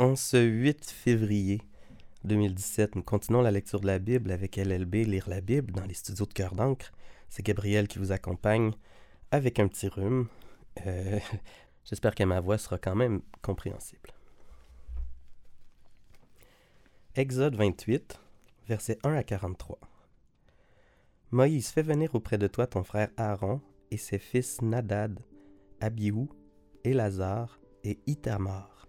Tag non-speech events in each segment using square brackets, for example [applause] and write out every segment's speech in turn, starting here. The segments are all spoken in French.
En ce 8 février 2017, nous continuons la lecture de la Bible avec LLB Lire la Bible dans les studios de Cœur d'encre. C'est Gabriel qui vous accompagne avec un petit rhume. Euh, [laughs] j'espère que ma voix sera quand même compréhensible. Exode 28, versets 1 à 43. Moïse, fais venir auprès de toi ton frère Aaron et ses fils Nadad, Abihu, Élazar et Itamar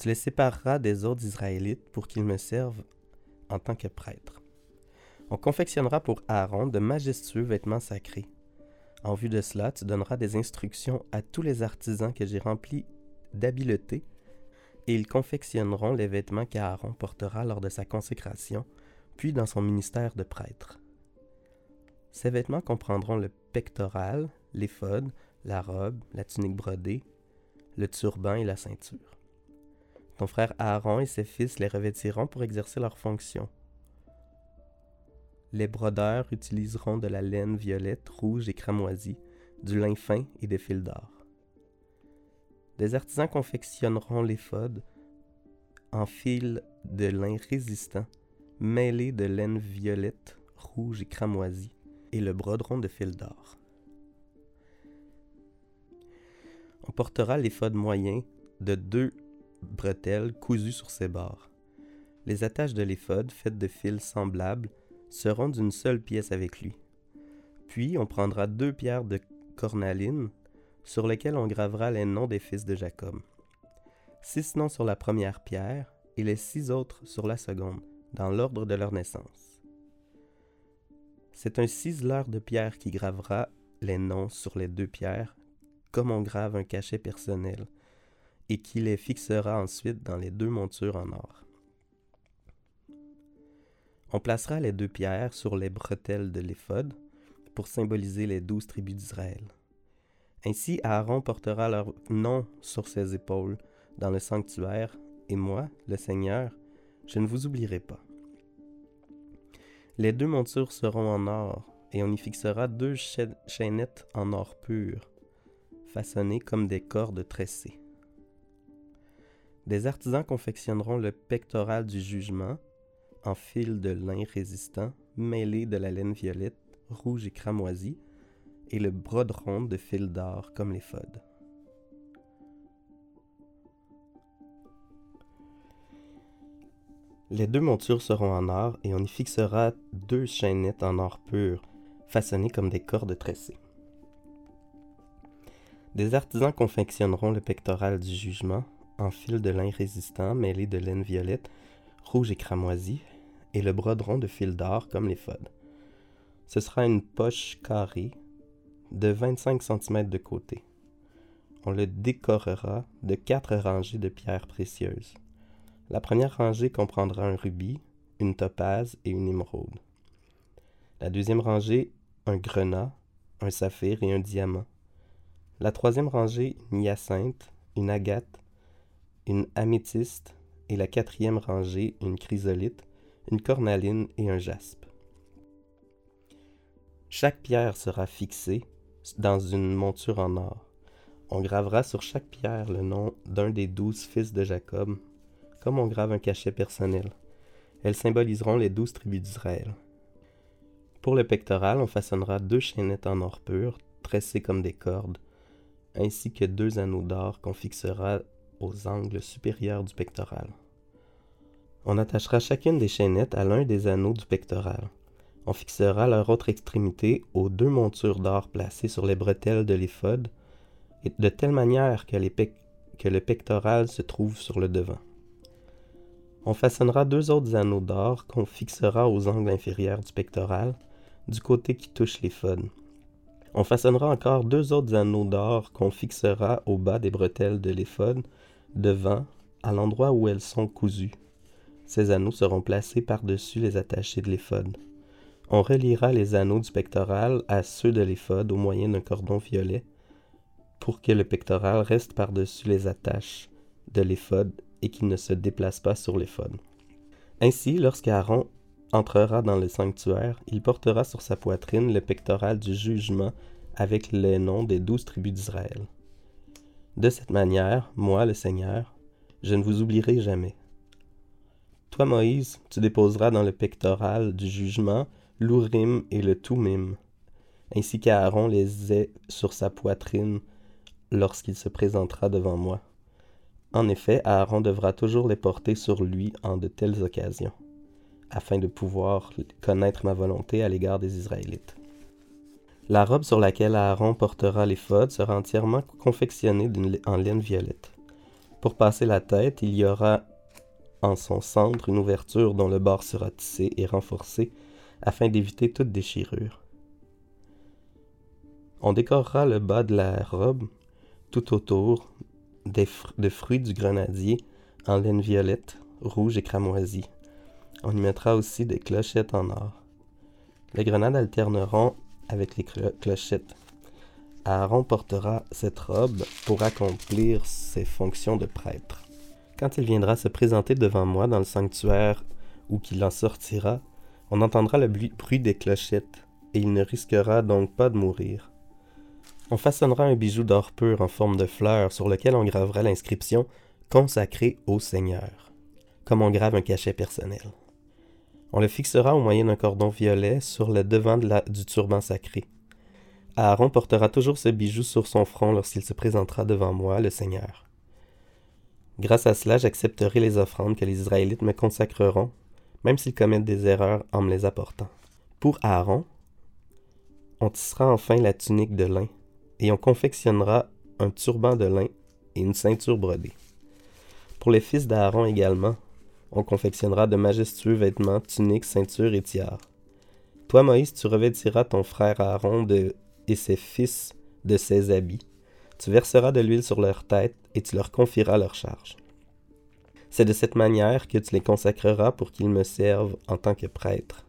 tu les sépareras des autres Israélites pour qu'ils me servent en tant que prêtre. On confectionnera pour Aaron de majestueux vêtements sacrés. En vue de cela, tu donneras des instructions à tous les artisans que j'ai remplis d'habileté, et ils confectionneront les vêtements qu'Aaron portera lors de sa consécration, puis dans son ministère de prêtre. Ces vêtements comprendront le pectoral, l'éphod, la robe, la tunique brodée, le turban et la ceinture. Ton frère Aaron et ses fils les revêtiront pour exercer leurs fonctions. Les brodeurs utiliseront de la laine violette, rouge et cramoisie, du lin fin et des fils d'or. Des artisans confectionneront l'éphod en fils de lin résistant, mêlés de laine violette, rouge et cramoisie, et le broderont de fils d'or. On portera l'éphod moyen de deux bretelles cousues sur ses bords. Les attaches de l'éphod, faites de fils semblables, seront d'une seule pièce avec lui. Puis on prendra deux pierres de cornaline, sur lesquelles on gravera les noms des fils de Jacob. Six noms sur la première pierre et les six autres sur la seconde, dans l'ordre de leur naissance. C'est un ciseleur de pierre qui gravera les noms sur les deux pierres, comme on grave un cachet personnel, et qui les fixera ensuite dans les deux montures en or. On placera les deux pierres sur les bretelles de l'éphod pour symboliser les douze tribus d'Israël. Ainsi, Aaron portera leur nom sur ses épaules dans le sanctuaire, et moi, le Seigneur, je ne vous oublierai pas. Les deux montures seront en or, et on y fixera deux chaînettes en or pur, façonnées comme des cordes tressées. Des artisans confectionneront le pectoral du jugement en fil de lin résistant mêlé de la laine violette, rouge et cramoisie, et le broderon de fil d'or comme les fodes. Les deux montures seront en or et on y fixera deux chaînettes en or pur, façonnées comme des cordes tressées. Des artisans confectionneront le pectoral du jugement en fil de lin résistant mêlé de laine violette, rouge et cramoisie, et le broderon de fil d'or comme les fodes. Ce sera une poche carrée de 25 cm de côté. On le décorera de quatre rangées de pierres précieuses. La première rangée comprendra un rubis, une topaze et une émeraude. La deuxième rangée, un grenat, un saphir et un diamant. La troisième rangée, une hyacinthe, une agate, une améthyste et la quatrième rangée une chrysolite, une cornaline et un jaspe. Chaque pierre sera fixée dans une monture en or. On gravera sur chaque pierre le nom d'un des douze fils de Jacob, comme on grave un cachet personnel. Elles symboliseront les douze tribus d'Israël. Pour le pectoral, on façonnera deux chaînettes en or pur, tressées comme des cordes, ainsi que deux anneaux d'or qu'on fixera aux angles supérieurs du pectoral. On attachera chacune des chaînettes à l'un des anneaux du pectoral. On fixera leur autre extrémité aux deux montures d'or placées sur les bretelles de l'éphod, de telle manière que, que le pectoral se trouve sur le devant. On façonnera deux autres anneaux d'or qu'on fixera aux angles inférieurs du pectoral, du côté qui touche l'éphod. On façonnera encore deux autres anneaux d'or qu'on fixera au bas des bretelles de l'éphod, devant, à l'endroit où elles sont cousues. Ces anneaux seront placés par-dessus les attachés de l'éphod. On reliera les anneaux du pectoral à ceux de l'éphod au moyen d'un cordon violet pour que le pectoral reste par-dessus les attaches de l'éphod et qu'il ne se déplace pas sur l'éphod. Ainsi, lorsqu'Aaron entrera dans le sanctuaire, il portera sur sa poitrine le pectoral du jugement avec les noms des douze tribus d'Israël. De cette manière, moi, le Seigneur, Je ne vous oublierai jamais. Toi, Moïse, tu déposeras dans le pectoral du jugement l'Urim et le Tumim, ainsi qu'Aaron les ait sur sa poitrine lorsqu'il se présentera devant moi. En effet, Aaron devra toujours les porter sur lui en de telles occasions, afin de pouvoir connaître ma volonté à l'égard des Israélites. La robe sur laquelle Aaron portera l'éphod sera entièrement confectionnée en laine violette. Pour passer la tête, il y aura en son centre une ouverture dont le bord sera tissé et renforcé afin d'éviter toute déchirure. On décorera le bas de la robe tout autour de fruits du grenadier en laine violette, rouge et cramoisie. On y mettra aussi des clochettes en or. Les grenades alterneront avec les clochettes. Aaron portera cette robe pour accomplir ses fonctions de prêtre. Quand il viendra se présenter devant moi dans le sanctuaire ou qu'il en sortira, on entendra le bruit des clochettes, et il ne risquera donc pas de mourir. On façonnera un bijou d'or pur en forme de fleur sur lequel on gravera l'inscription Consacré au Seigneur, comme on grave un cachet personnel. On le fixera au moyen d'un cordon violet sur le devant du turban sacré. Aaron portera toujours ce bijou sur son front lorsqu'il se présentera devant moi, le Seigneur. Grâce à cela, j'accepterai les offrandes que les Israélites me consacreront, même s'ils commettent des erreurs en me les apportant. Pour Aaron, on tissera enfin la tunique de lin et on confectionnera un turban de lin et une ceinture brodée. Pour les fils d'Aaron également, on confectionnera de majestueux vêtements, tuniques, ceintures et tiares. Toi, Moïse, tu revêtiras ton frère Aaron de, et ses fils de ses habits. Tu verseras de l'huile sur leur tête et tu leur confieras leur charge. C'est de cette manière que tu les consacreras pour qu'ils me servent en tant que prêtres.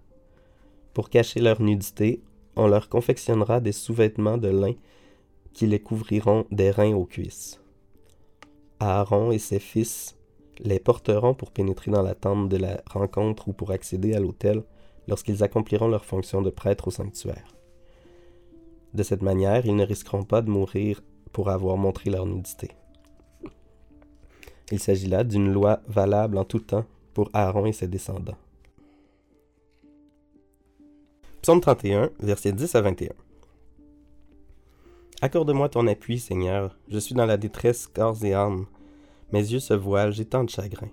Pour cacher leur nudité, on leur confectionnera des sous-vêtements de lin qui les couvriront des reins aux cuisses. Aaron et ses fils les porteront pour pénétrer dans la tente de la rencontre ou pour accéder à l'autel lorsqu'ils accompliront leur fonction de prêtre au sanctuaire. De cette manière, ils ne risqueront pas de mourir pour avoir montré leur nudité. Il s'agit là d'une loi valable en tout temps pour Aaron et ses descendants. Psaume 31, versets 10 à 21. Accorde-moi ton appui, Seigneur. Je suis dans la détresse corps et âme. Mes yeux se voilent, j'ai tant de chagrin.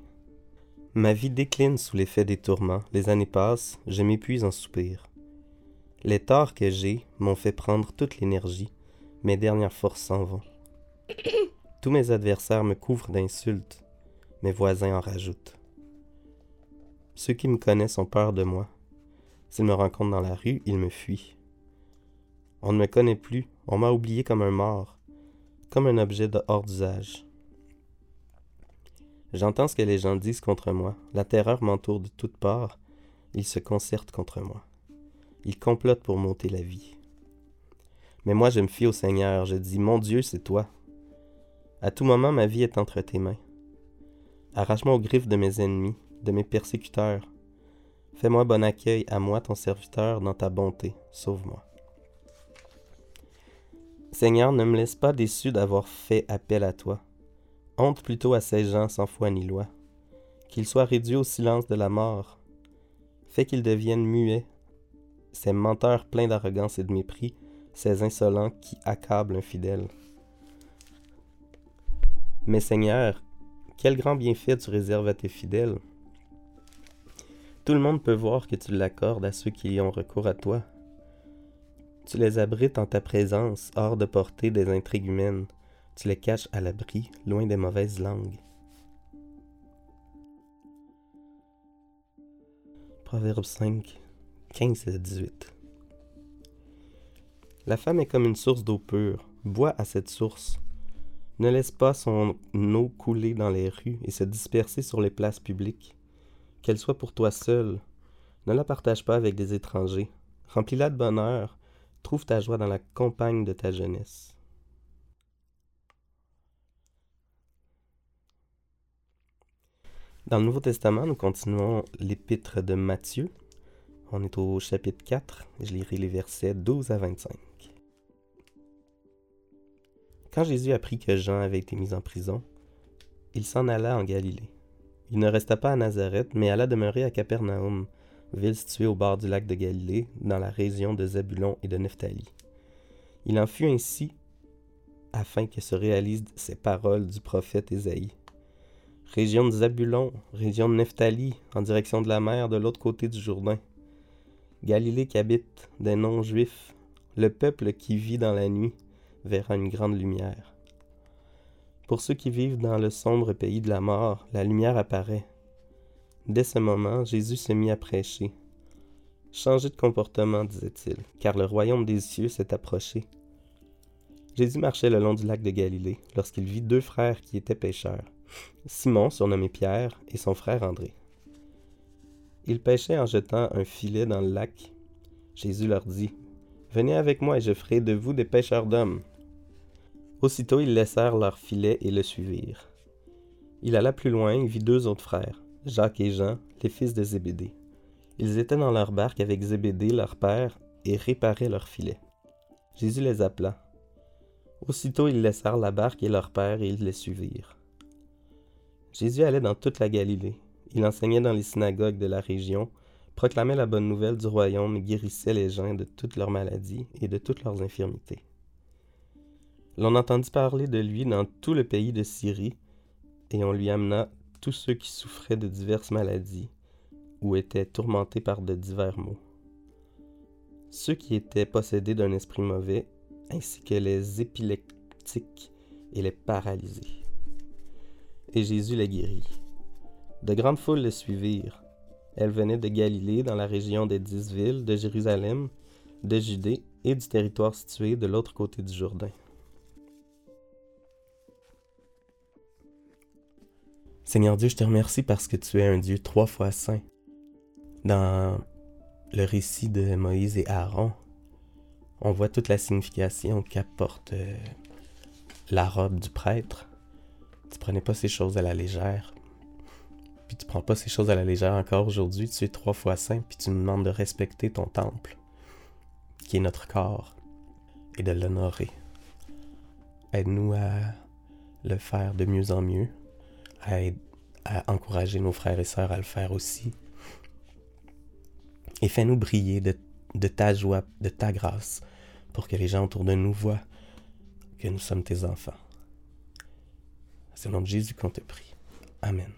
Ma vie décline sous l'effet des tourments. Les années passent, je m'épuise en soupirs. Les torts que j'ai m'ont fait prendre toute l'énergie. Mes dernières forces s'en vont. [coughs] Tous mes adversaires me couvrent d'insultes. Mes voisins en rajoutent. Ceux qui me connaissent ont peur de moi. S'ils me rencontrent dans la rue, ils me fuient. On ne me connaît plus, on m'a oublié comme un mort, comme un objet de hors d'usage. J'entends ce que les gens disent contre moi, la terreur m'entoure de toutes parts, ils se concertent contre moi. Ils complotent pour monter la vie. Mais moi je me fie au Seigneur, je dis, mon Dieu, c'est toi. À tout moment ma vie est entre tes mains. Arrache-moi aux griffes de mes ennemis, de mes persécuteurs. Fais-moi bon accueil à moi, ton serviteur, dans ta bonté. Sauve-moi. Seigneur, ne me laisse pas déçu d'avoir fait appel à toi. Honte plutôt à ces gens sans foi ni loi. Qu'ils soient réduits au silence de la mort. Fais qu'ils deviennent muets. Ces menteurs pleins d'arrogance et de mépris, ces insolents qui accablent un fidèle. Mais Seigneur, quel grand bienfait tu réserves à tes fidèles. Tout le monde peut voir que tu l'accordes à ceux qui y ont recours à toi. Tu les abrites en ta présence, hors de portée des intrigues humaines. Tu les caches à l'abri, loin des mauvaises langues. Proverbe 5, 15 à 18. La femme est comme une source d'eau pure. Bois à cette source. Ne laisse pas son eau couler dans les rues et se disperser sur les places publiques. Qu'elle soit pour toi seule. Ne la partage pas avec des étrangers. Remplis-la de bonheur Trouve ta joie dans la campagne de ta jeunesse. Dans le Nouveau Testament, nous continuons l'épître de Matthieu. On est au chapitre 4, je lirai les versets 12 à 25. Quand Jésus apprit que Jean avait été mis en prison, il s'en alla en Galilée. Il ne resta pas à Nazareth, mais alla demeurer à Capernaum, ville située au bord du lac de Galilée, dans la région de Zabulon et de Nephtali. Il en fut ainsi afin que se réalisent ces paroles du prophète Ésaïe. Région de Zabulon, région de Nephtali, en direction de la mer de l'autre côté du Jourdain. Galilée qu'habite des non-juifs, le peuple qui vit dans la nuit verra une grande lumière. Pour ceux qui vivent dans le sombre pays de la mort, la lumière apparaît. Dès ce moment, Jésus se mit à prêcher. Changez de comportement, disait-il, car le royaume des cieux s'est approché. Jésus marchait le long du lac de Galilée lorsqu'il vit deux frères qui étaient pêcheurs, Simon, surnommé Pierre, et son frère André. Ils pêchaient en jetant un filet dans le lac. Jésus leur dit, Venez avec moi et je ferai de vous des pêcheurs d'hommes. Aussitôt ils laissèrent leur filet et le suivirent. Il alla plus loin et vit deux autres frères, Jacques et Jean, les fils de Zébédée. Ils étaient dans leur barque avec Zébédée, leur père, et réparaient leur filet. Jésus les appela. Aussitôt ils laissèrent la barque et leur père et ils les suivirent. Jésus allait dans toute la Galilée. Il enseignait dans les synagogues de la région, proclamait la bonne nouvelle du royaume et guérissait les gens de toutes leurs maladies et de toutes leurs infirmités. L'on entendit parler de lui dans tout le pays de Syrie, et on lui amena tous ceux qui souffraient de diverses maladies ou étaient tourmentés par de divers maux. Ceux qui étaient possédés d'un esprit mauvais, ainsi que les épileptiques et les paralysés. Et Jésus les guérit. De grandes foules le suivirent. Elles venaient de Galilée, dans la région des dix villes, de Jérusalem, de Judée et du territoire situé de l'autre côté du Jourdain. Seigneur Dieu, je te remercie parce que tu es un Dieu trois fois saint. Dans le récit de Moïse et Aaron, on voit toute la signification qu'apporte euh, la robe du prêtre. Tu prenais pas ces choses à la légère. Puis tu prends pas ces choses à la légère encore aujourd'hui. Tu es trois fois saint, puis tu nous demandes de respecter ton temple, qui est notre corps, et de l'honorer. Aide-nous à le faire de mieux en mieux à, encourager nos frères et sœurs à le faire aussi. Et fais-nous briller de ta joie, de ta grâce, pour que les gens autour de nous voient que nous sommes tes enfants. C'est au nom de Jésus qu'on te prie. Amen.